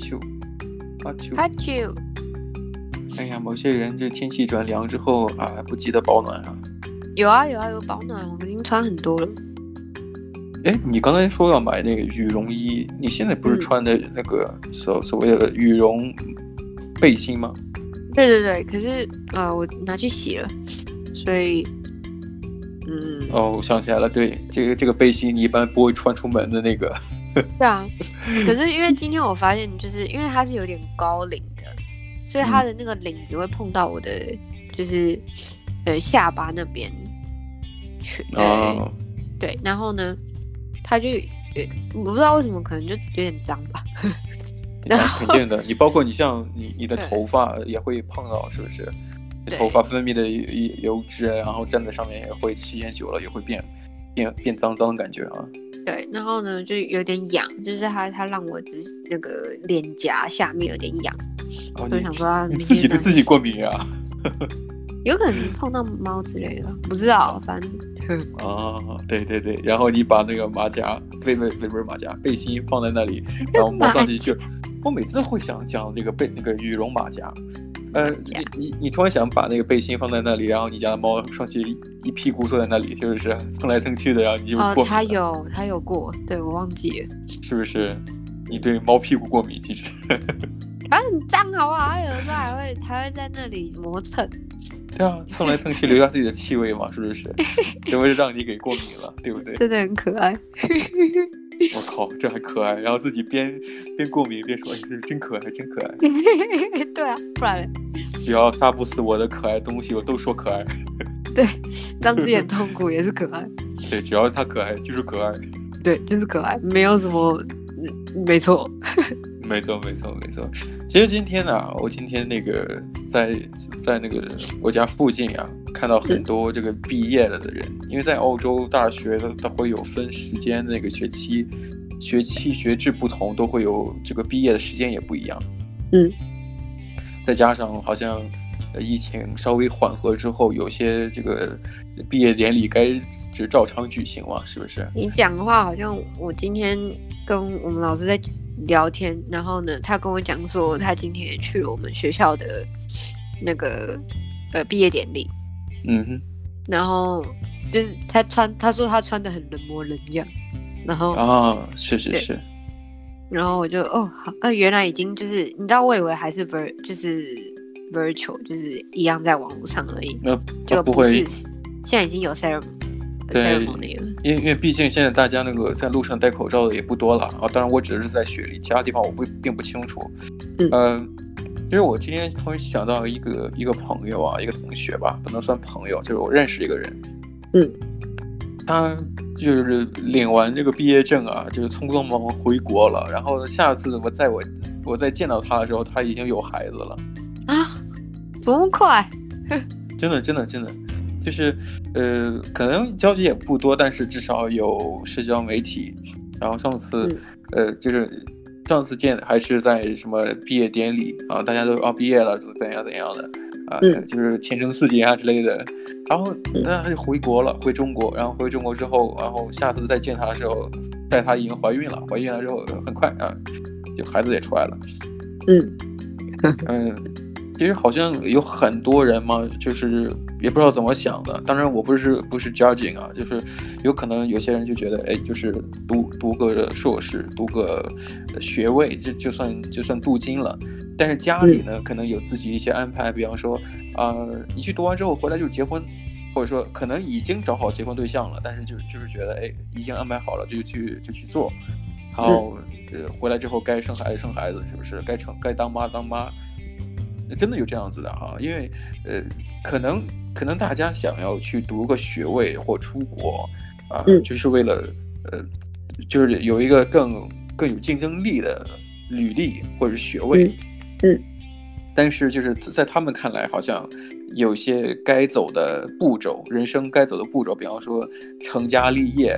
秋，哈秋，哈秋。哎呀，某些人这天气转凉之后啊，不记得保暖啊。有啊有啊有保暖，我已经穿很多了。哎，你刚才说要买那个羽绒衣，你现在不是穿的那个所、嗯、所谓的羽绒背心吗？对对对，可是呃，我拿去洗了，所以嗯。哦，我想起来了，对，这个这个背心你一般不会穿出门的那个。对啊，可是因为今天我发现，就是因为它是有点高领的，所以它的那个领子会碰到我的，就是呃下巴那边去。哦。对，然后呢？他就，我不知道为什么，可能就有点脏吧。然后肯定的，你包括你像你你的头发也会碰到，是不是？头发分泌的油脂，然后站在上面也会时间久了也会变变变脏脏的感觉啊。对，然后呢就有点痒，就是他他让我就是那个脸颊下面有点痒，我、哦、就想说你自己对自己过敏啊？有可能碰到猫之类的，不知道，反正。哦，对对对，然后你把那个马甲，背背背不是马甲，背心放在那里，然后摸上去就，我每次都会想讲这个背那个羽绒马甲，呃，你你你突然想把那个背心放在那里，然后你家的猫上去一屁股坐在那里，就是 蹭来蹭去的，然后你就过敏。哦，它有它有过，对我忘记了，是不是？你对猫屁股过敏，其实，反正很脏，好不好？它有的时候还会还会在那里磨蹭。对啊，蹭来蹭去留下自己的气味嘛，是不是？这会让你给过敏了，对不对？真的很可爱。我 靠，这还可爱，然后自己边边过敏边说：“哎，这真可爱，真可爱。”对啊，不然嘞？只要杀不死我的可爱东西，我都说可爱。对，让自己很痛苦也是可爱。对，只要它可爱就是可爱。对，就是可爱，没有什么，没错。没错，没错，没错。其实今天呢、啊，我今天那个在在那个我家附近啊，看到很多这个毕业了的人，因为在澳洲大学的它会有分时间，那个学期学期学制不同，都会有这个毕业的时间也不一样。嗯，再加上好像疫情稍微缓和之后，有些这个毕业典礼该就照常举行嘛，是不是？你讲的话好像我今天跟我们老师在。聊天，然后呢，他跟我讲说，他今天也去了我们学校的那个呃毕业典礼，嗯哼，然后就是他穿，他说他穿的很人模人样，然后哦，是是是，然后我就哦，好，呃，原来已经就是你知道，我以为还是 ver 就是 virtual，就是一样在网络上而已，那就不是，现在已经有 ceremony。对，因为因为毕竟现在大家那个在路上戴口罩的也不多了啊。当然，我指的是在雪梨，其他地方我不并不清楚。嗯、呃，其实我今天突然想到一个一个朋友啊，一个同学吧，不能算朋友，就是我认识一个人。嗯，他就是领完这个毕业证啊，就是匆匆忙忙回国了。然后下次我在我我再见到他的时候，他已经有孩子了。啊，这么快？真的，真的，真的。就是，呃，可能交集也不多，但是至少有社交媒体。然后上次，嗯、呃，就是上次见还是在什么毕业典礼啊，大家都啊毕业了，怎样怎样的啊，嗯、就是前程似锦啊之类的。然后那他就回国了，回中国。然后回中国之后，然后下次再见他的时候，带他已经怀孕了。怀孕了之后很快啊，就孩子也出来了。嗯嗯，其实好像有很多人嘛，就是。也不知道怎么想的，当然我不是不是 judging 啊，就是有可能有些人就觉得，哎，就是读读个硕士，读个学位，就就算就算镀金了。但是家里呢，可能有自己一些安排，比方说，啊、呃，你去读完之后回来就结婚，或者说可能已经找好结婚对象了，但是就就是觉得，哎，已经安排好了，就去就去做，然后呃回来之后该生孩子生孩子，是不是？该成该当妈当妈。真的有这样子的哈，因为呃，可能可能大家想要去读个学位或出国啊，嗯、就是为了呃，就是有一个更更有竞争力的履历或者学位，嗯，嗯，但是就是在他们看来，好像有些该走的步骤，人生该走的步骤，比方说成家立业，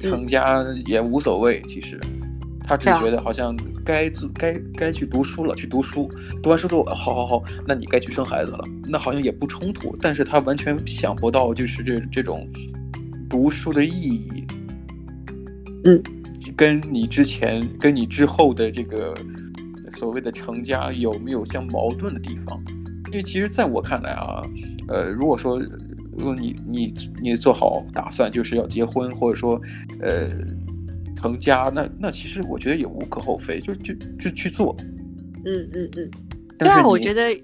成家也无所谓，其实。他只觉得好像该做该该去读书了，去读书，读完书之后，好好好，那你该去生孩子了，那好像也不冲突。但是他完全想不到，就是这这种读书的意义，嗯，跟你之前跟你之后的这个所谓的成家有没有相矛盾的地方？因为其实在我看来啊，呃，如果说如果你你你做好打算就是要结婚，或者说呃成家，那那其实我觉得也无可厚非，就就就去做。嗯嗯嗯。对啊，我觉得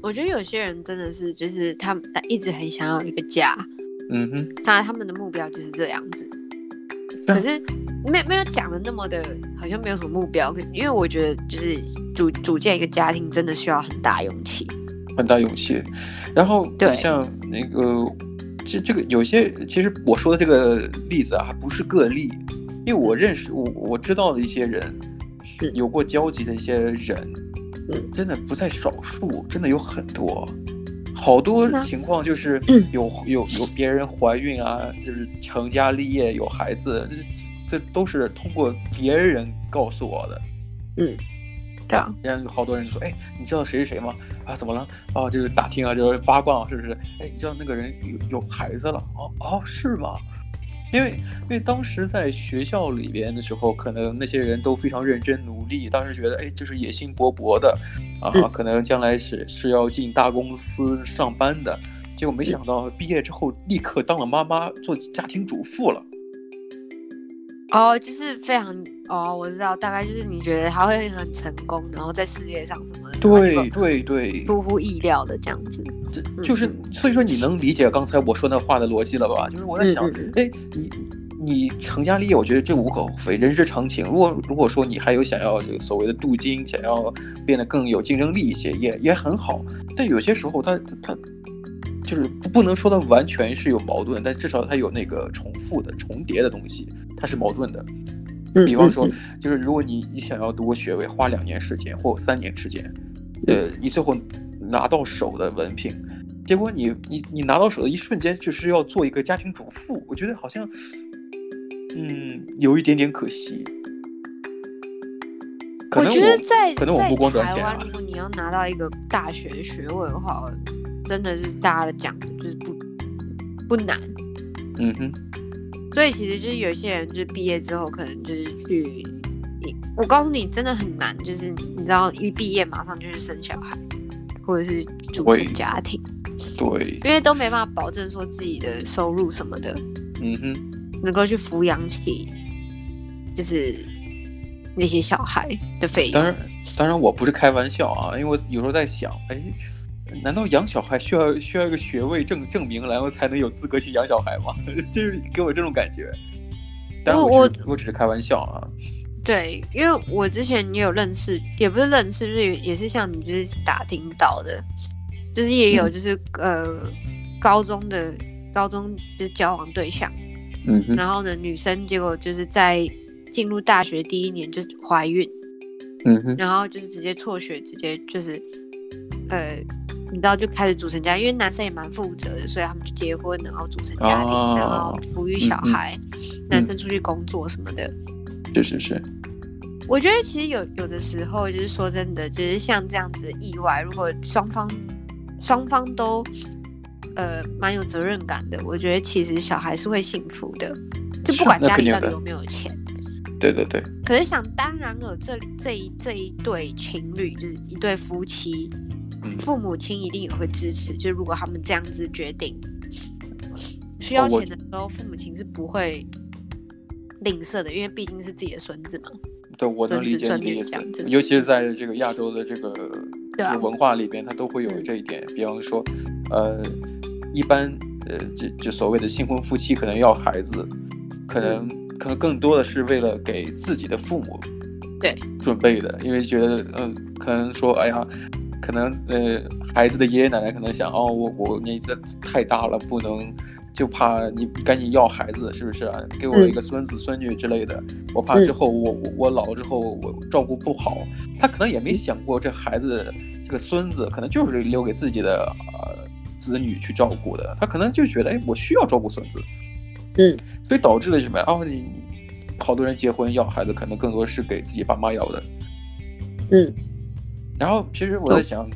我觉得有些人真的是就是他们一直很想要一个家。嗯哼。那他们的目标就是这样子。可是没没有讲的那么的，好像没有什么目标。可因为我觉得，就是组组建一个家庭，真的需要很大勇气，很大勇气。然后，对，像那个，这这个有些，其实我说的这个例子啊，还不是个例，因为我认识我我知道的一些人，是有过交集的一些人，嗯，真的不在少数，真的有很多。好多情况就是有有有别人怀孕啊，就是成家立业有孩子，这这都是通过别人告诉我的。嗯，这样。然后有好多人就说：“哎，你知道谁是谁吗？啊，怎么了？哦，就是打听啊，就是八卦，是不是？哎，你知道那个人有有孩子了？哦哦，是吗？”因为因为当时在学校里边的时候，可能那些人都非常认真努力，当时觉得哎，就是野心勃勃的，啊，可能将来是是要进大公司上班的，结果没想到毕业之后立刻当了妈妈，做家庭主妇了。哦，就是非常哦，我知道，大概就是你觉得他会很成功，然后在事业上什么的，对对对，出乎意料的这样子。这就是所以说你能理解刚才我说那话的逻辑了吧？就是我在想，哎，你你成家立业，我觉得这无可厚非，人之常情。如果如果说你还有想要这个所谓的镀金，想要变得更有竞争力一些，也也很好。但有些时候他他就是不能说它完全是有矛盾，但至少它有那个重复的重叠的东西。它是矛盾的，比方说，就是如果你你想要读个学位，花两年时间或三年时间，呃，你最后拿到手的文凭，结果你你你拿到手的一瞬间就是要做一个家庭主妇，我觉得好像，嗯，有一点点可惜。可能我，我觉得在可能我目光短浅啊。在台湾，如果你要拿到一个大学学位的话，真的是大家的讲的就是不不难。嗯哼。所以其实就是有一些人，就是毕业之后可能就是去，你我告诉你，真的很难，就是你知道一毕业马上就是生小孩，或者是组成家庭，对，因为都没办法保证说自己的收入什么的，嗯哼，能够去抚养起，就是那些小孩的费用。当然，当然我不是开玩笑啊，因为我有时候在想，哎。难道养小孩需要需要一个学位证证明，然后才能有资格去养小孩吗？就是给我这种感觉。但我我我只是开玩笑啊。对，因为我之前也有认识，也不是认识，就是也是像你就是打听到的，就是也有就是、嗯、呃高中的高中就是交往对象，嗯哼，然后呢女生结果就是在进入大学第一年就是怀孕，嗯哼，然后就是直接辍学，直接就是呃。你知道就开始组成家，因为男生也蛮负责的，所以他们就结婚，然后组成家庭，哦、然后抚育小孩、嗯，男生出去工作什么的。是是是。我觉得其实有有的时候，就是说真的，就是像这样子的意外，如果双方双方都呃蛮有责任感的，我觉得其实小孩是会幸福的，就不管家里到底有没有钱。对对对。可是想当然了，这这一这一对情侣就是一对夫妻。父母亲一定也会支持，就如果他们这样子决定需要钱的时候，父母亲是不会吝啬的，因为毕竟是自己的孙子嘛。对，我能理解你的意思。尤其是在这个亚洲的这个文化里边，它都会有这一点。比方说，呃，一般呃，就就所谓的新婚夫妻可能要孩子，可能可能更多的是为了给自己的父母对准备的，因为觉得嗯，可能说哎呀。可能呃，孩子的爷爷奶奶可能想哦，我我年纪太大了，不能，就怕你赶紧要孩子，是不是啊？给我一个孙子孙女之类的，我怕之后我我我老了之后我照顾不好。他可能也没想过这孩子这个孙子可能就是留给自己的呃子女去照顾的，他可能就觉得哎，我需要照顾孙子，嗯，所以导致了什么呀？哦，你你好多人结婚要孩子，可能更多是给自己爸妈要的，嗯。然后，其实我在想，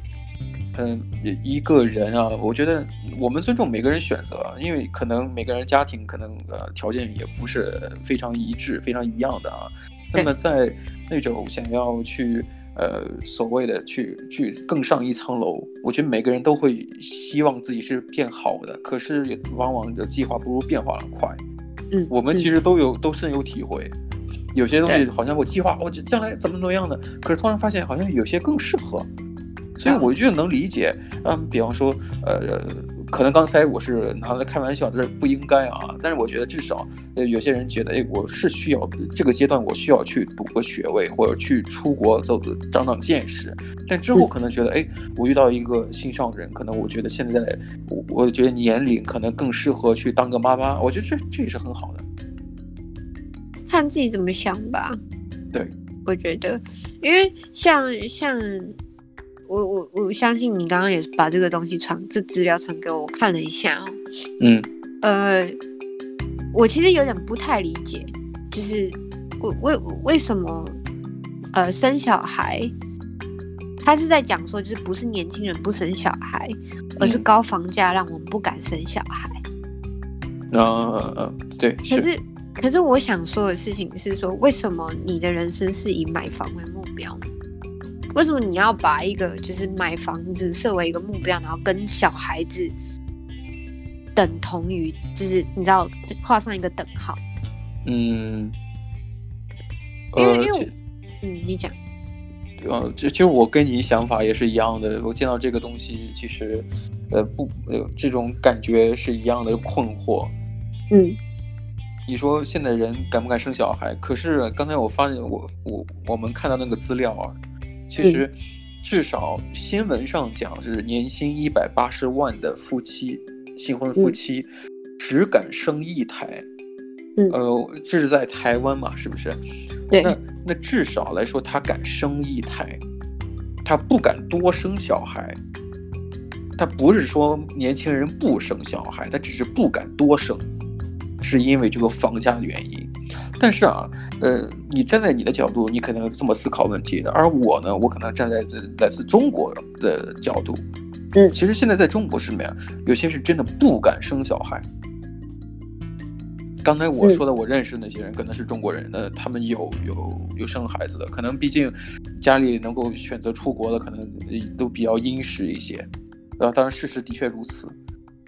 嗯，一个人啊，我觉得我们尊重每个人选择，因为可能每个人家庭可能呃条件也不是非常一致、非常一样的啊。那么在那种想要去呃，所谓的去去更上一层楼，我觉得每个人都会希望自己是变好的，可是往往的计划不如变化快。嗯，我们其实都有都深有体会，有些东西好像我计划我将来怎么怎么样的，可是突然发现好像有些更适合，所以我就能理解。嗯，比方说，呃。可能刚才我是拿来开玩笑，这不应该啊。但是我觉得至少，呃，有些人觉得，哎，我是需要这个阶段，我需要去读个学位，或者去出国走走，长长见识。但之后可能觉得，哎，我遇到一个心上人，可能我觉得现在，我我觉得年龄可能更适合去当个妈妈。我觉得这这也是很好的，看自己怎么想吧。对，我觉得，因为像像。我我我相信你刚刚也是把这个东西传这资料传给我，我看了一下哦。嗯，呃，我其实有点不太理解，就是为为为什么呃生小孩，他是在讲说就是不是年轻人不生小孩，而是高房价让我们不敢生小孩。嗯嗯嗯，对。可是，是可是我想说的事情是说，为什么你的人生是以买房为目标呢？为什么你要把一个就是买房子设为一个目标，然后跟小孩子等同于，就是你知道画上一个等号？嗯，因为因为嗯，你讲，呃，就其实我跟你想法也是一样的。我见到这个东西，其实呃不，呃这种感觉是一样的困惑。嗯，你说现在人敢不敢生小孩？可是刚才我发现我，我我我们看到那个资料啊。其实，至少新闻上讲是年薪一百八十万的夫妻，新婚夫妻只敢生一胎。嗯，呃，这是在台湾嘛，是不是？对。那那至少来说，他敢生一胎，他不敢多生小孩。他不是说年轻人不生小孩，他只是不敢多生，是因为这个房价的原因。但是啊，呃，你站在你的角度，你可能这么思考问题的，而我呢，我可能站在这来自中国的角度，嗯，其实现在在中国是什么呀？有些是真的不敢生小孩。刚才我说的，我认识那些人，可能是中国人，呃，他们有有有生孩子的，可能毕竟家里能够选择出国的，可能都比较殷实一些，啊，当然事实的确如此，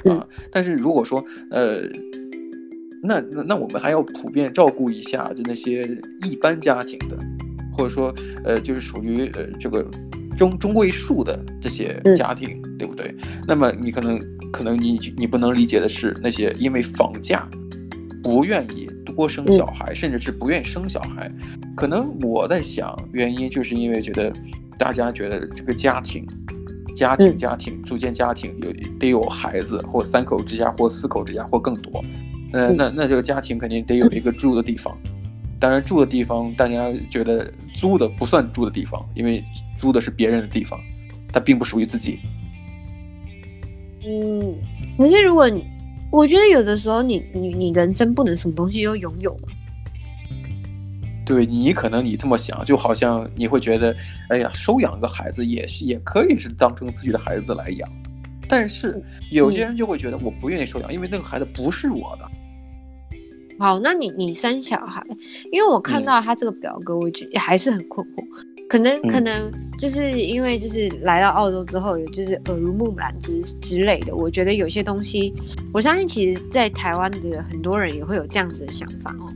啊，但是如果说，呃。那那那我们还要普遍照顾一下，就那些一般家庭的，或者说呃，就是属于呃这个中中位数的这些家庭，嗯、对不对？那么你可能可能你你不能理解的是那些因为房价不愿意多生小孩，嗯、甚至是不愿意生小孩，可能我在想原因就是因为觉得大家觉得这个家庭家庭家庭组建家庭有得有孩子，或三口之家，或四口之家，或更多。呃，那那这个家庭肯定得有一个住的地方，当然住的地方大家觉得租的不算住的地方，因为租的是别人的地方，它并不属于自己。嗯，可是如果你，我觉得有的时候你你你人生不能什么东西都拥有。对，你可能你这么想，就好像你会觉得，哎呀，收养个孩子也是也可以是当成自己的孩子来养。但是有些人就会觉得我不愿意收养，嗯、因为那个孩子不是我的。好，那你你生小孩，因为我看到他这个表格，我觉得还是很困惑。可能、嗯、可能就是因为就是来到澳洲之后，有就是耳濡目染之之类的。我觉得有些东西，我相信其实在台湾的很多人也会有这样子的想法哦。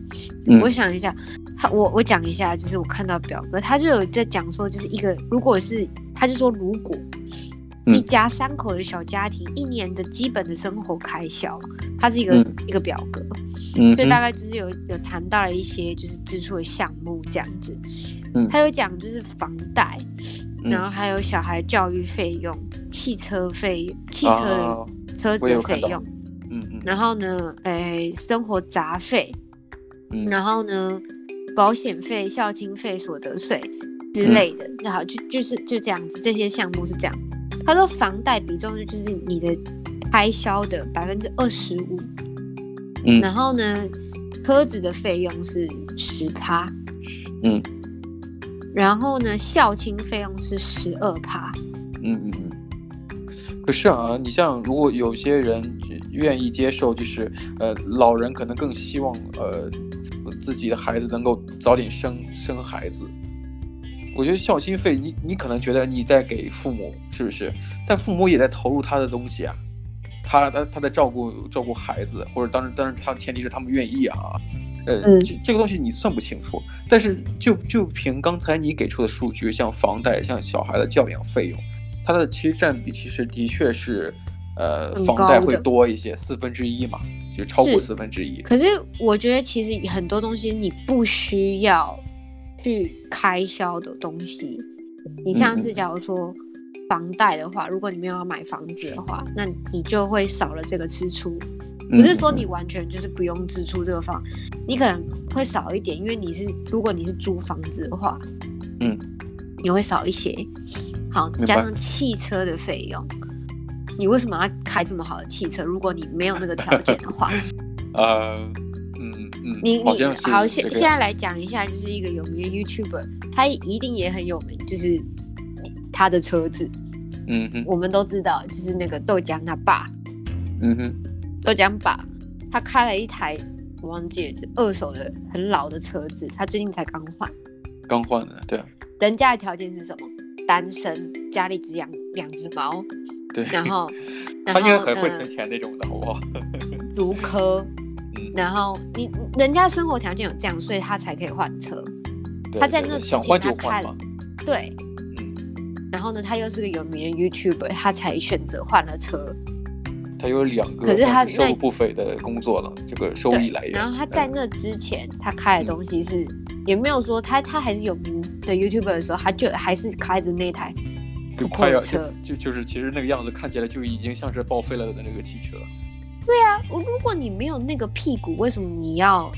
嗯、我想一下，他我我讲一下，就是我看到表格，他就有在讲说，就是一个如果是他就说如果。一家三口的小家庭，一年的基本的生活开销，它是一个、嗯、一个表格，嗯，所以大概就是有有谈到了一些就是支出的项目这样子，嗯，还有讲就是房贷，然后还有小孩教育费用、汽车费、汽车车子的费用，嗯嗯，然后呢，哎，生活杂费，嗯，然后呢，保险费、孝亲费、所得税之类的，嗯、然后就就是就这样子，这些项目是这样。他说房贷比重就是你的开销的百分之二十五，嗯，然后呢，车子的费用是十趴，嗯，然后呢，校庆费用是十二趴，嗯嗯嗯。可是啊，你像如果有些人愿意接受，就是呃，老人可能更希望呃自己的孩子能够早点生生孩子。我觉得孝心费，你你可能觉得你在给父母，是不是？但父母也在投入他的东西啊，他他他在照顾照顾孩子，或者当然当然他的前提是他们愿意啊，呃，这、嗯、这个东西你算不清楚。但是就就凭刚才你给出的数据，像房贷，像小孩的教养费用，它的其实占比其实的确是，呃，房贷会多一些，四分之一嘛，就超过四分之一。可是我觉得其实很多东西你不需要。去开销的东西，你像是假如说房贷的话，如果你没有要买房子的话，那你就会少了这个支出。不是说你完全就是不用支出这个房，你可能会少一点，因为你是如果你是租房子的话，嗯，你会少一些。好，加上汽车的费用，你为什么要开这么好的汽车？如果你没有那个条件的话，呃。嗯、你你好，现现在来讲一下，就是一个有名的 YouTuber，他一定也很有名，就是他的车子，嗯哼，我们都知道，就是那个豆浆他爸，嗯哼，豆浆爸，他开了一台我忘记了，二手的很老的车子，他最近才刚换，刚换的，对啊，人家的条件是什么？单身，家里只养两只猫，对，然后，然 后他应该很会存钱那种的，好不好？竹科。然后你人家生活条件有这样，所以他才可以换车。他在那之前他开了，对，嗯。然后呢，他又是个有名的 YouTuber，他才选择换了车。他有两个，可是他收入不菲的工作了，这个收益来源。然后他在那之前，他开的东西是也没有说他他还是有名的 YouTuber 的时候，他就还是开着那台快要车，就就是其实那个样子看起来就已经像是报废了的那个汽车。对啊，如果你没有那个屁股，为什么你要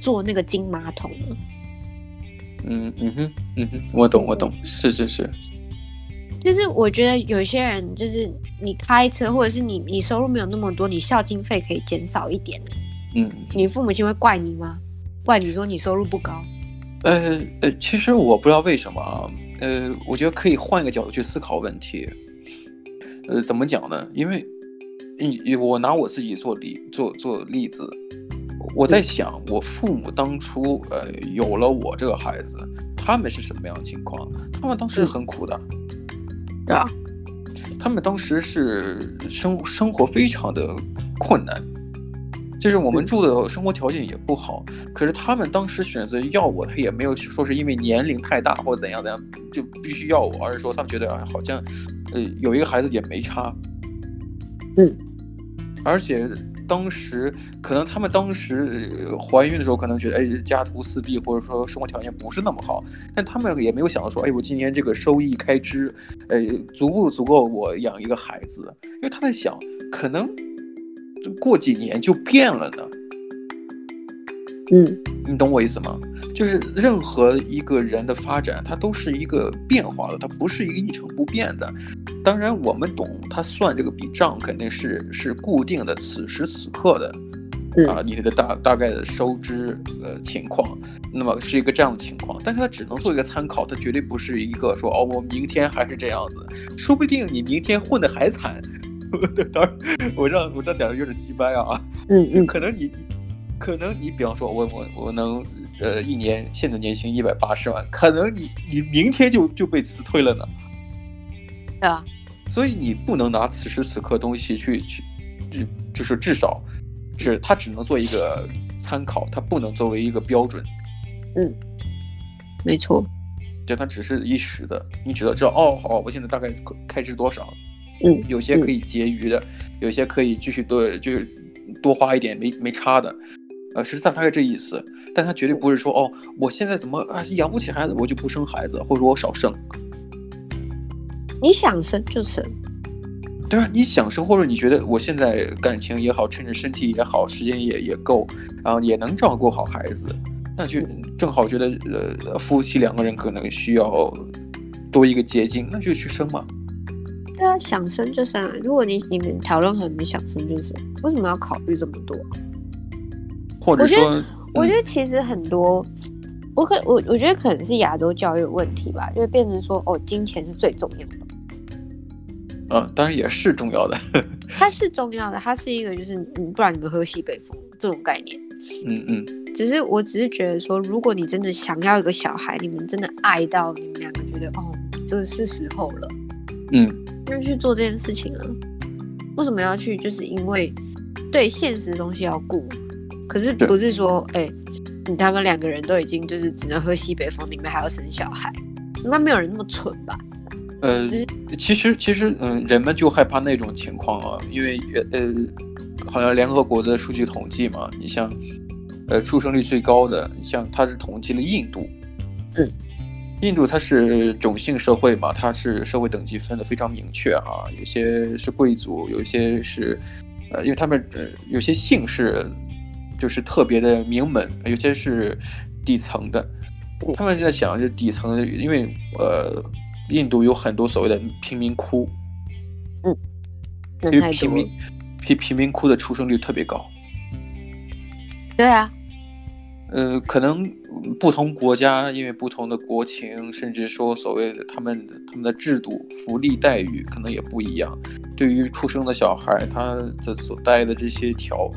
坐那个金马桶呢？嗯嗯哼嗯哼，我懂我懂，是是是。就是我觉得有些人，就是你开车，或者是你你收入没有那么多，你孝经费可以减少一点。嗯，你父母亲会怪你吗？怪你说你收入不高？呃呃，其实我不知道为什么啊。呃，我觉得可以换一个角度去思考问题。呃，怎么讲呢？因为。你我拿我自己做例做做例子，我在想，我父母当初呃有了我这个孩子，他们是什么样的情况？他们当时很苦的，对啊，他们当时是生生活非常的困难，就是我们住的生活条件也不好，可是他们当时选择要我，他也没有说是因为年龄太大或者怎样怎样就必须要我，而是说他们觉得啊好像呃有一个孩子也没差，嗯。而且当时可能他们当时怀孕的时候，可能觉得哎家徒四壁，或者说生活条件不是那么好，但他们也没有想到说，哎我今年这个收益开支，哎足不足够我养一个孩子？因为他在想，可能过几年就变了呢。嗯，你懂我意思吗？就是任何一个人的发展，它都是一个变化的，它不是一个一成不变的。当然，我们懂，他算这个笔账肯定是是固定的，此时此刻的，啊，你的大大概的收支呃情况，那么是一个这样的情况。但是他只能做一个参考，他绝对不是一个说哦，我明天还是这样子，说不定你明天混得还惨。当然，我这我这讲的有点鸡掰啊，嗯嗯，可能你你。可能你比方说我，我我我能，呃，一年现在年薪一百八十万，可能你你明天就就被辞退了呢。对啊，所以你不能拿此时此刻东西去去，就就是至少，是它只能做一个参考，它不能作为一个标准。嗯，没错，就它只是一时的，你只要知道哦，好，我现在大概开支多少？嗯，有些可以结余的，嗯、有些可以继续多，就是多花一点没没差的。呃，实际上大概这意思，但他绝对不是说哦，我现在怎么啊养不起孩子，我就不生孩子，或者说我少生。你想生就生，对啊，你想生，或者你觉得我现在感情也好，趁着身体也好，时间也也够，然后也能照顾好孩子，那就正好觉得呃夫妻两个人可能需要多一个捷径，那就去生嘛。对啊，想生就生啊。如果你你们讨论好，你们想生就生，为什么要考虑这么多？或者说，我觉得，我觉得其实很多，我可我我觉得可能是亚洲教育有问题吧，就会变成说，哦，金钱是最重要的。嗯，当然也是重要的。它是重要的，它是一个就是你不然你们喝西北风这种概念。嗯嗯。只是我只是觉得说，如果你真的想要一个小孩，你们真的爱到你们两个觉得哦，这是时候了，嗯，那去做这件事情啊。为什么要去？就是因为对现实的东西要顾，可是不是说哎、欸，你他们两个人都已经就是只能喝西北风，你们还要生小孩，应该没有人那么蠢吧？呃，其实其实嗯，人们就害怕那种情况啊，因为呃，好像联合国的数据统计嘛，你像呃出生率最高的，你像它是统计了印度，嗯，印度它是种姓社会嘛，它是社会等级分的非常明确啊，有些是贵族，有些是呃，因为他们呃有些姓氏就是特别的名门，有些是底层的，他们在想就底层，因为呃。印度有很多所谓的贫民窟，嗯，其实贫民贫贫民窟的出生率特别高。对啊，呃，可能不同国家因为不同的国情，甚至说所谓的他们他们的制度、福利待遇可能也不一样。对于出生的小孩，他的所带的这些条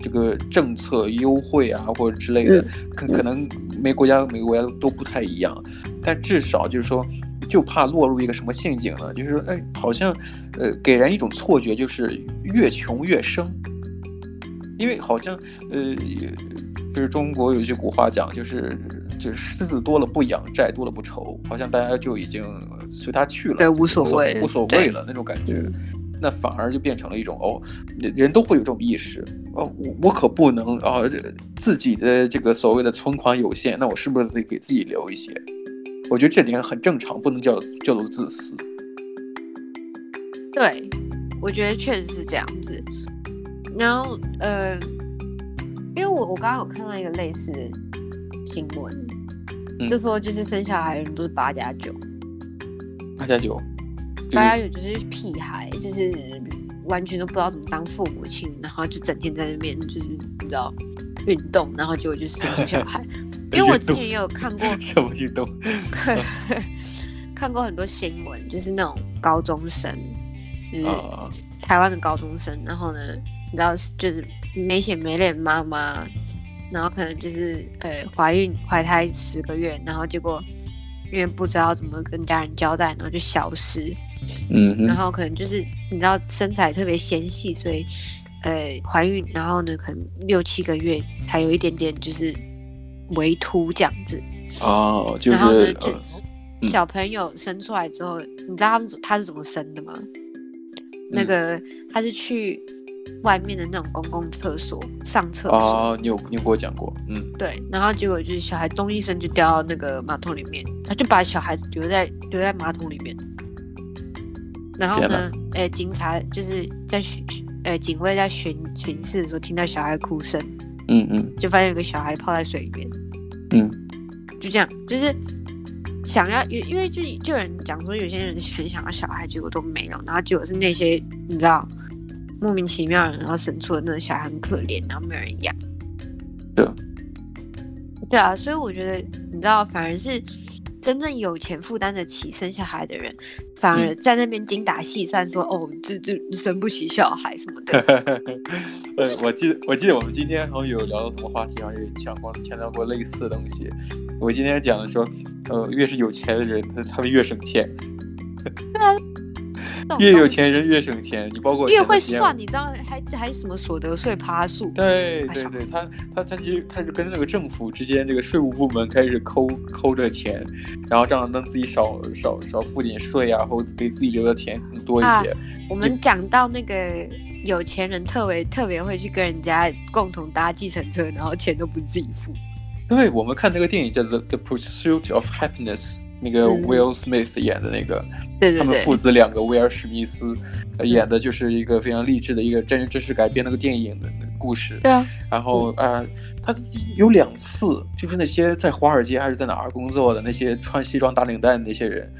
这个政策优惠啊，或者之类的，可、嗯、可能每国家每个国家都不太一样。但至少就是说。就怕落入一个什么陷阱呢？就是说，哎，好像，呃，给人一种错觉，就是越穷越生。因为好像，呃，就是中国有一句古话讲，就是就是狮子多了不痒，债多了不愁。好像大家就已经随他去了，对，无所谓，无所谓了那种感觉。那反而就变成了一种哦，人都会有这种意识哦，我我可不能啊，自己的这个所谓的存款有限，那我是不是得给自己留一些？我觉得这点很正常，不能叫叫做自私。对，我觉得确实是这样子。然后，呃，因为我我刚刚有看到一个类似的新闻，嗯、就说就是生小孩的人都是八加九，八加九，八加九就是屁孩，就是完全都不知道怎么当父母亲，然后就整天在那边就是你知道运动，然后结果就生小孩。因为我之前也有看过，什么运动？看过很多新闻，就是那种高中生，就是台湾的高中生，然后呢，你知道，就是没血没脸妈妈，然后可能就是呃怀孕怀胎十个月，然后结果因为不知道怎么跟家人交代，然后就消失，嗯，然后可能就是你知道身材特别纤细，所以呃怀孕，然后呢可能六七个月才有一点点就是。微凸这样子哦，就是、然后呢，就小朋友生出来之后，嗯、你知道他们他是怎么生的吗？嗯、那个他是去外面的那种公共厕所上厕所哦，你有你有跟我讲过，嗯，对，然后结果就是小孩咚一声就掉到那个马桶里面，他就把小孩留在留在马桶里面，然后呢，哎、欸，警察就是在巡，哎、欸，警卫在巡巡视的时候听到小孩哭声。嗯嗯，就发现有个小孩泡在水里面，嗯，就这样，就是想要，因因为就就有人讲说，有些人很想要小孩，结果都没有，然后结果是那些你知道莫名其妙的，然后生出的那个小孩很可怜，然后没有人养，对，对啊，所以我觉得你知道，反而是。真正有钱负担得起生小孩的人，反而在那边精打细算说，说、嗯、哦，这这生不起小孩什么的。呃，我记得我记得我们今天好像有聊到什么话题，好像有讲过强调过类似的东西。我今天讲的说，呃，越是有钱的人，他他们越省钱。对啊。越有钱人越省钱，你包括越会算，你知道还还什么所得税趴数？对对对，他他他其实他是跟那个政府之间这个税务部门开始抠抠着钱，然后这样能自己少少少付点税啊，或给自己留的钱更多一些。啊、我们讲到那个有钱人特别特别会去跟人家共同搭计程车，然后钱都不自己付。因为，我们看那个电影叫做《The Pursuit of Happiness》。那个 Will Smith 演的那个，嗯、对对对，他们父子两个威尔史密斯演的就是一个非常励志的一个真人真实改编那个电影的故事。对啊，然后啊、呃，他有两次，就是那些在华尔街还是在哪儿工作的那些穿西装打领带的那些人，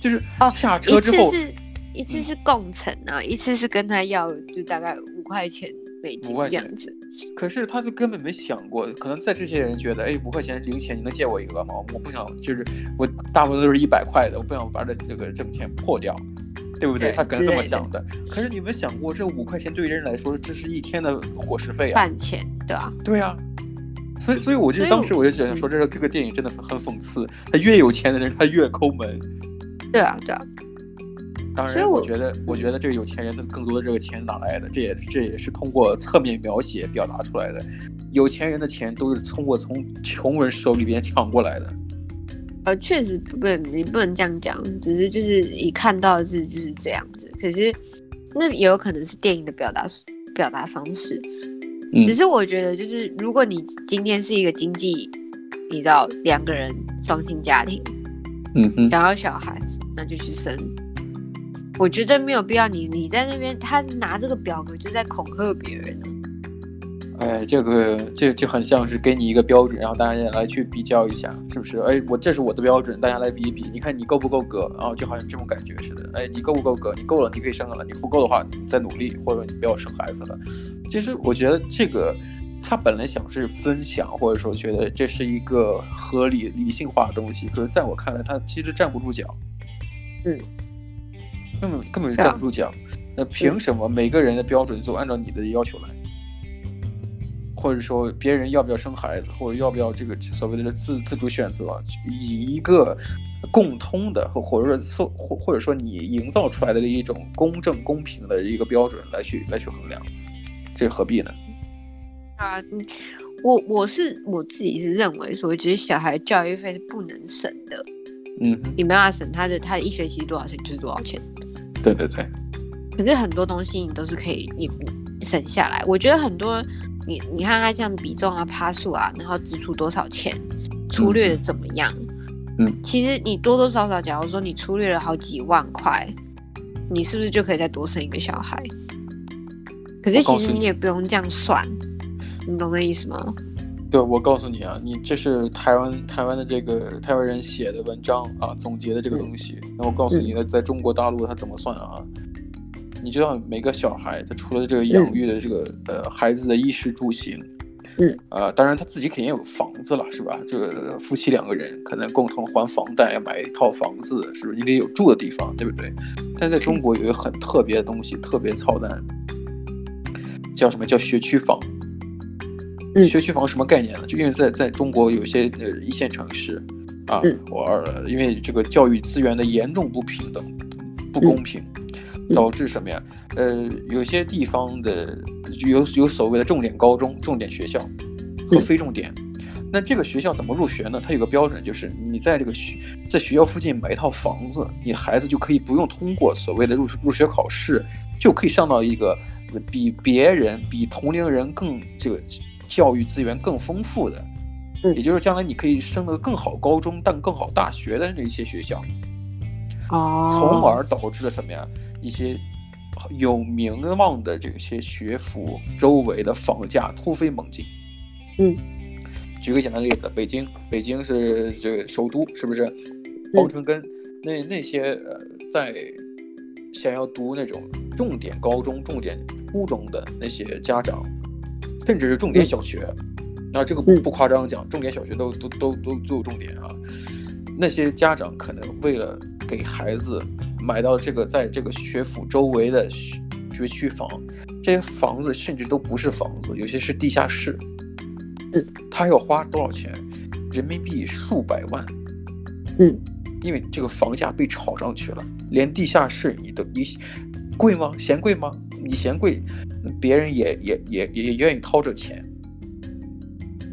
就是下车之后，哦、一次是一次是共乘啊，嗯、一次是跟他要就大概五块钱美金这样子。可是他就根本没想过，可能在这些人觉得，哎，五块钱零钱，你能借我一个吗？我不想，就是我大部分都是一百块的，我不想把这这个挣钱破掉。对不对？对他可能这么想的。可是你们想过，这五块钱对人来说，这是一天的伙食费啊，饭钱，对啊，对啊。所以，所以我就当时我就想说，这个这个电影真的很很讽刺。他越有钱的人，他越抠门。对啊，对啊。当然，我觉得，我觉得这个有钱人的更多的这个钱哪来的？这也这也是通过侧面描写表达出来的。有钱人的钱都是通过从穷人手里边抢过来的。呃，确实不，你不能这样讲，只是就是一看到的是就是这样子。可是那也有可能是电影的表达表达方式。嗯。只是我觉得，就是如果你今天是一个经济，你知道两个人双亲家庭，嗯嗯，想要小孩，那就去生。我觉得没有必要你，你你在那边，他拿这个表格就在恐吓别人。哎，这个就就很像是给你一个标准，然后大家来去比较一下，是不是？哎，我这是我的标准，大家来比一比，你看你够不够格？然后就好像这种感觉似的。哎，你够不够格？你够了，你可以生了；你不够的话，你再努力，或者你不要生孩子了。其实我觉得这个他本来想是分享，或者说觉得这是一个合理理性化的东西，可是在我看来，他其实站不住脚。嗯。根本根本就站不住脚，那凭什么每个人的标准就按照你的要求来？或者说别人要不要生孩子，或者要不要这个所谓的自自主选择，以一个共通的或或者说或或者说你营造出来的一种公正公平的一个标准来去来去衡量，这何必呢？啊，我我是我自己是认为说，其实小孩教育费是不能省的。嗯，你没办法省他的，他的一学期多少钱就是多少钱。对对对。可是很多东西你都是可以你省下来。我觉得很多你你看他像比重啊、趴数啊，然后支出多少钱，粗略的怎么样？嗯。其实你多多少少，假如说你粗略了好几万块，你是不是就可以再多生一个小孩？可是其实你也不用这样算，你懂那意思吗？对，我告诉你啊，你这是台湾台湾的这个台湾人写的文章啊，总结的这个东西。那、嗯、我告诉你呢，在中国大陆他怎么算啊？你知道每个小孩他除了这个养育的这个、嗯、呃孩子的衣食住行，嗯啊、呃，当然他自己肯定有房子了，是吧？这个夫妻两个人可能共同还房贷，要买一套房子，是不是？你得有住的地方，对不对？但在中国有一个很特别的东西，特别操蛋，叫什么叫学区房？学区房什么概念呢？就因为在在中国有一些呃一线城市，啊，我、嗯、因为这个教育资源的严重不平等、不公平，嗯、导致什么呀？呃，有些地方的有有所谓的重点高中、重点学校和非重点。嗯、那这个学校怎么入学呢？它有个标准，就是你在这个学在学校附近买一套房子，你孩子就可以不用通过所谓的入入学考试，就可以上到一个比别人、比同龄人更这个。教育资源更丰富的，也就是将来你可以升得更好高中，但更好大学的那些学校，哦，从而导致了什么呀？一些有名望的这些学府周围的房价突飞猛进。嗯，举个简单的例子，北京，北京是这个首都，是不是？皇城根那那些呃，在想要读那种重点高中、重点初中的那些家长。甚至是重点小学，那，这个不不夸张讲，重点小学都都都都都有重点啊。那些家长可能为了给孩子买到这个在这个学府周围的学区房，这些房子甚至都不是房子，有些是地下室。嗯，他要花多少钱？人民币数百万。嗯，因为这个房价被炒上去了，连地下室你都你贵吗？嫌贵吗？你嫌贵？别人也也也也愿意掏这钱，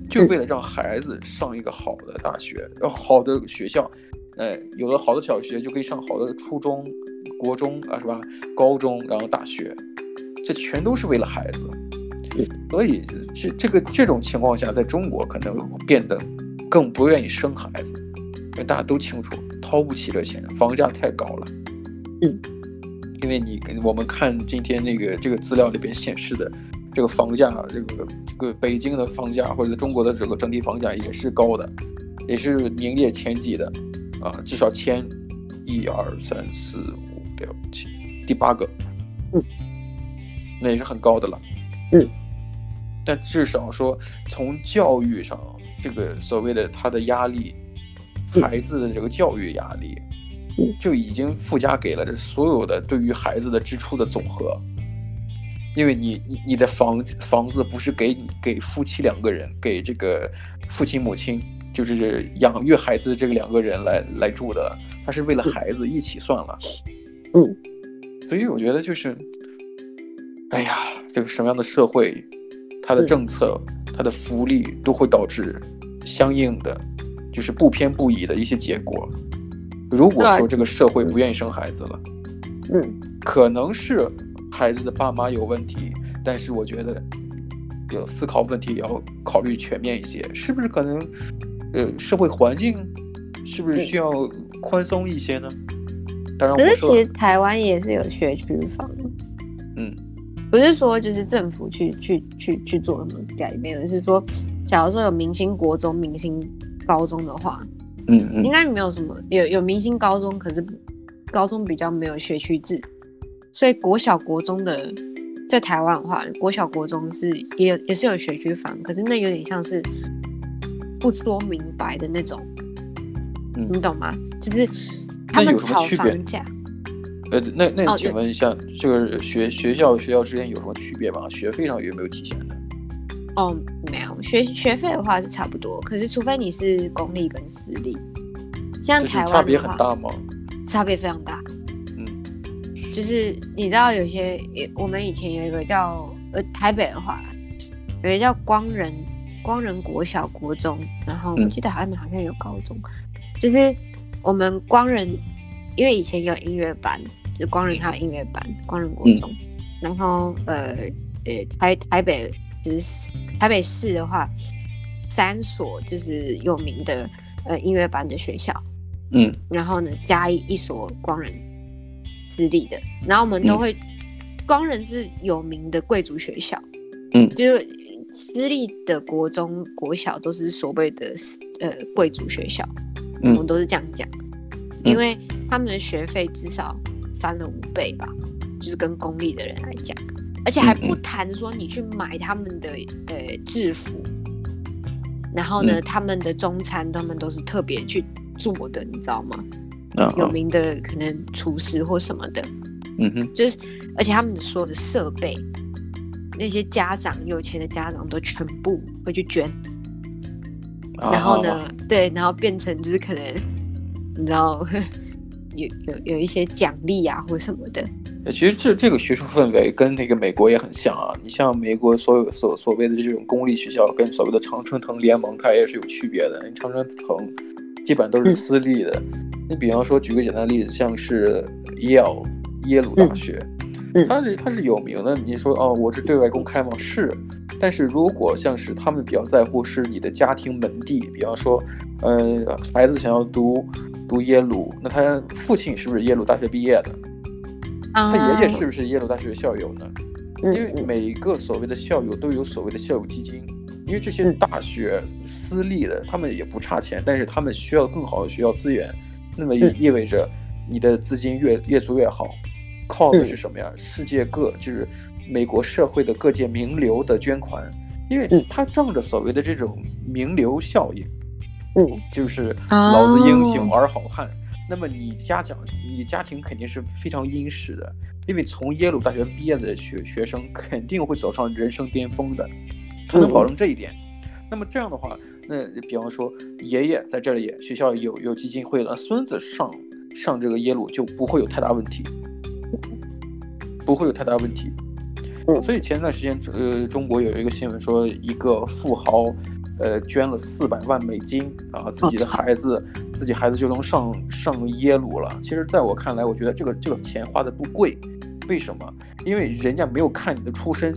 就为了让孩子上一个好的大学，要好的学校，哎，有了好的小学就可以上好的初中、国中啊，是吧？高中，然后大学，这全都是为了孩子。所以这这个这种情况下，在中国可能变得更不愿意生孩子，因为大家都清楚掏不起这钱，房价太高了。嗯。因为你跟我们看今天那个这个资料里边显示的，这个房价，这个这个北京的房价或者中国的这个整体房价也是高的，也是名列前几的，啊，至少前一二三四五六七第八个，嗯，那也是很高的了，嗯，但至少说从教育上，这个所谓的他的压力，孩子的这个教育压力。就已经附加给了这所有的对于孩子的支出的总和。因为你你你的房房子不是给你给夫妻两个人，给这个父亲母亲，就是养育孩子这个两个人来来住的，他是为了孩子一起算了。嗯，所以我觉得就是，哎呀，这个什么样的社会，它的政策、它的福利都会导致相应的，就是不偏不倚的一些结果。如果说这个社会不愿意生孩子了，嗯，可能是。孩子的爸妈有问题，但是我觉得有思考问题也要考虑全面一些，是不是可能，呃，社会环境是不是需要宽松一些呢？当然，可是其实台湾也是有学区房，嗯，不是说就是政府去去去去做什么改变，而是说，假如说有明星国中、明星高中的话，嗯嗯，应该没有什么，有有明星高中，可是高中比较没有学区制。所以国小国中的，在台湾的话，国小国中是也有也是有学区房，可是那有点像是不说明白的那种，嗯、你懂吗？就是他们炒房价。呃，那那请问一下，这个学学校学校之间有什么区别吗？学费上有没有体现的？哦，没有，学学费的话是差不多，可是除非你是公立跟私立，像台湾差别很大吗？差别非常大。嗯就是你知道有些，我们以前有一个叫呃台北的话，有一个叫光仁光仁国小国中，然后我记得好像好像有高中，嗯、就是我们光仁，因为以前有音乐班，就光仁还有音乐班，光仁国中，嗯、然后呃呃台台北就是台北市的话，三所就是有名的呃音乐班的学校，嗯，然后呢加一一所光仁。私立的，然后我们都会，光仁是有名的贵族学校，嗯，就是私立的国中、国小都是所谓的呃贵族学校，嗯，我们都是这样讲，因为他们的学费至少翻了五倍吧，就是跟公立的人来讲，而且还不谈说你去买他们的呃制服，然后呢，他们的中餐他们都是特别去做的，你知道吗？有名的可能厨师或什么的，嗯哼，就是，而且他们的所有的设备，那些家长有钱的家长都全部会去捐，然后呢，啊、对，然后变成就是可能，你知道，有有有一些奖励啊或什么的。其实这这个学术氛围跟那个美国也很像啊。你像美国所有所所谓的这种公立学校，跟所谓的常春藤联盟，它也是有区别的。常春藤基本都是私立的。嗯你比方说，举个简单的例子，像是耶鲁耶鲁大学，嗯，它是它是有名的。你说哦，我是对外公开吗？是。但是如果像是他们比较在乎是你的家庭门第，比方说，呃，孩子想要读读耶鲁，那他父亲是不是耶鲁大学毕业的？他爷爷是不是耶鲁大学的校友呢？因为每一个所谓的校友都有所谓的校友基金。因为这些大学私立的，他们也不差钱，但是他们需要更好的学校资源。那么也意味着你的资金越越足越好，靠的是什么呀？嗯、世界各就是美国社会的各界名流的捐款，因为他仗着所谓的这种名流效应，嗯，就是老子英雄儿好汉。哦、那么你家长，你家庭肯定是非常殷实的，因为从耶鲁大学毕业的学学生肯定会走上人生巅峰的，他能保证这一点。嗯、那么这样的话。那比方说，爷爷在这里，学校有有基金会了，孙子上上这个耶鲁就不会有太大问题，不会有太大问题。所以前段时间，呃，中国有一个新闻说，一个富豪，呃，捐了四百万美金啊，自己的孩子，自己孩子就能上上耶鲁了。其实，在我看来，我觉得这个这个钱花的不贵，为什么？因为人家没有看你的出身。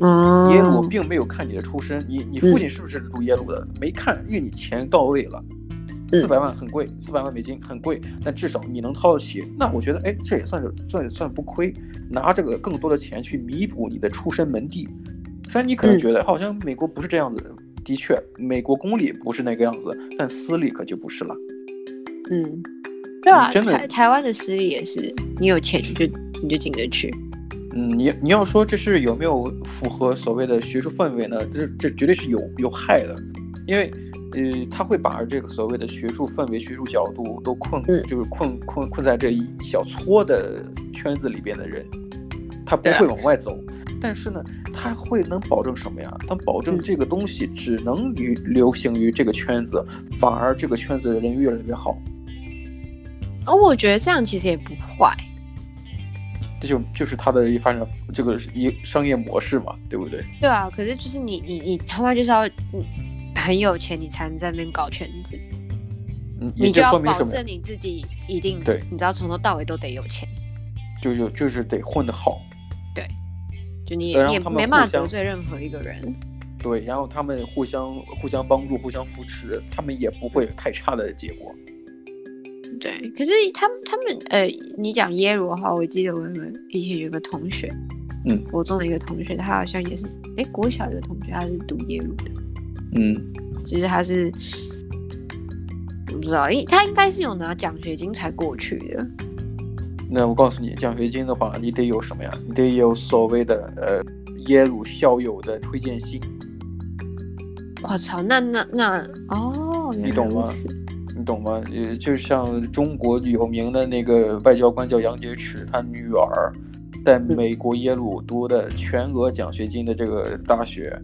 嗯耶鲁并没有看你的出身，你你父亲是不是读耶鲁的？嗯、没看，因为你钱到位了，四百万很贵，四百万美金很贵，但至少你能掏得起。那我觉得，哎，这也算是算算不亏，拿这个更多的钱去弥补你的出身门第。虽然你可能觉得好像美国不是这样子的，的确，美国公立不是那个样子，但私立可就不是了。嗯，对啊，真的，台台湾的私立也是，你有钱你就你就进得去。嗯，你你要说这是有没有符合所谓的学术氛围呢？这这绝对是有有害的，因为呃，他会把这个所谓的学术氛围、学术角度都困，嗯就是困困困在这一小撮的圈子里边的人，他不会往外走。但是呢，他会能保证什么呀？他保证这个东西只能于流行于这个圈子，反而这个圈子的人越来越好。哦，我觉得这样其实也不坏。这就就是他的一发展，这个一商业模式嘛，对不对？对啊，可是就是你你你他妈就是要嗯很有钱，你才能在那边搞圈子。嗯，你就要保证证你自己一定对，你知道从头到尾都得有钱，就就就是得混得好。对，就你也你也没办法得罪任何一个人。对，然后他们互相互相帮助，互相扶持，他们也不会有太差的结果。对，可是他们他们呃，你讲耶鲁的话，我记得我们以前有个同学，嗯，国中的一个同学，他好像也是，哎，国小一个同学，他是读耶鲁的，嗯，其实他是，我不知道，诶，他应该是有拿奖学金才过去的。那我告诉你，奖学金的话，你得有什么呀？你得有所谓的呃耶鲁校友的推荐信。我操，那那那哦，你懂吗？你懂吗？呃，就像中国有名的那个外交官叫杨洁篪，他女儿在美国耶鲁读的全额奖学金的这个大学，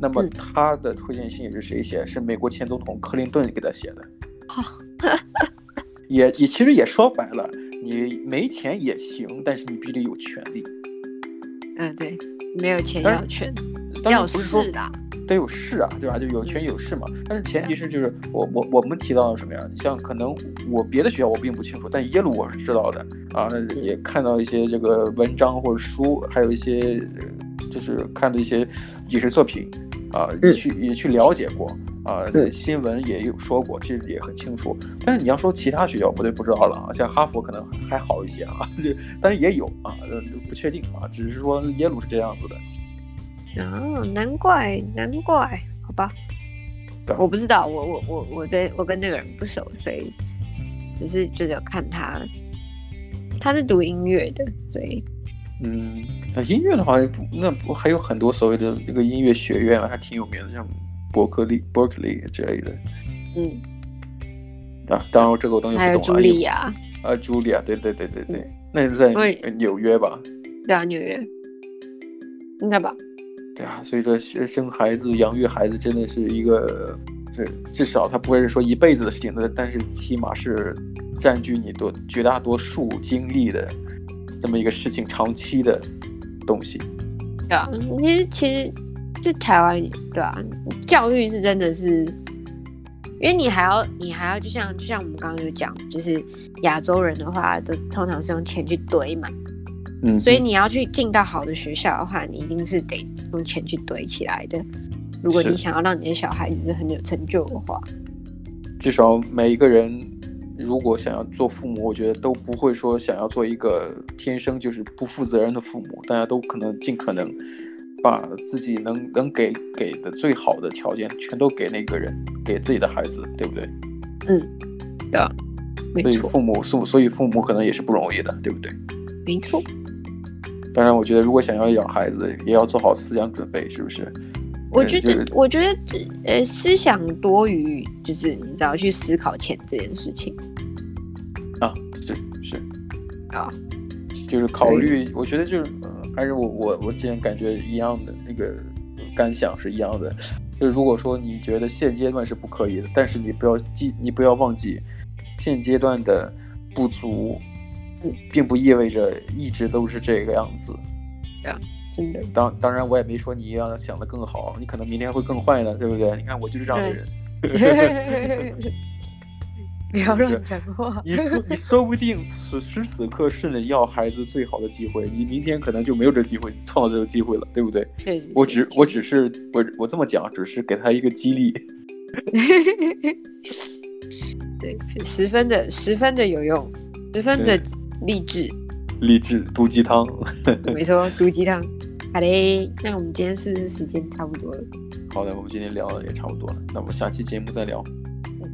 那么他的推荐信也是谁写？是美国前总统克林顿给他写的。也也其实也说白了，你没钱也行，但是你必须有权利。嗯，对，没有钱要权，要势的。得有势啊，对吧？就有权有势嘛。但是前提是，就是我我我们提到了什么呀？你像可能我别的学校我并不清楚，但耶鲁我是知道的啊，也看到一些这个文章或者书，还有一些就是看的一些影视作品啊，也去也去了解过啊，新闻也有说过，其实也很清楚。但是你要说其他学校，我就不知道了啊。像哈佛可能还好一些啊，就但是也有啊，不确定啊，只是说耶鲁是这样子的。哦，难怪难怪，好吧，我不知道，我我我我对我跟那个人不熟，所以只是觉得看他，他是读音乐的，所以嗯，音乐的话，那不还有很多所谓的这个音乐学院还挺有名的，像伯克利、伯克利之类的，嗯，啊，当然这个我东西不懂啊，还有茱莉亚，啊，茱莉亚，对对对对对，嗯、那是在纽约吧？对啊，纽约，应该吧。对啊，所以说生孩子、养育孩子真的是一个，是至少他不会是说一辈子的事情，但但是起码是占据你多绝大多数精力的这么一个事情，长期的东西。对啊，其实其实这台湾对啊，教育是真的是，因为你还要你还要就像就像我们刚刚有讲，就是亚洲人的话，都通常是用钱去堆嘛。嗯，所以你要去进到好的学校的话，你一定是得用钱去堆起来的。如果你想要让你的小孩就是很有成就的话，至少每一个人如果想要做父母，我觉得都不会说想要做一个天生就是不负责任的父母。大家都可能尽可能把自己能能给给的最好的条件全都给那个人，给自己的孩子，对不对？嗯，对啊，所以父母，所以父母可能也是不容易的，对不对？没错。当然，我觉得如果想要养孩子，也要做好思想准备，是不是？我觉得，我觉得，呃，思想多于就是你只要去思考钱这件事情。啊，是是啊，就是考虑，我觉得就是，嗯，还是我我我之前感觉一样的那个感想是一样的。就是如果说你觉得现阶段是不可以的，但是你不要记，你不要忘记现阶段的不足。不并不意味着一直都是这个样子，啊，真的。当当然，我也没说你要想的更好，你可能明天会更坏呢，对不对？你看我就是这样的人。不要乱讲话。你说你说不定此时此刻是你要孩子最好的机会，你明天可能就没有这机会，创造这个机会了，对不对？确实。我只我只是我我这么讲，只是给他一个激励。对，十分的十分的有用，十分的。励志，励志毒鸡汤，没错，毒鸡汤。好嘞，那我们今天是不是时间差不多了？好的，我们今天聊的也差不多了，那我们下期节目再聊。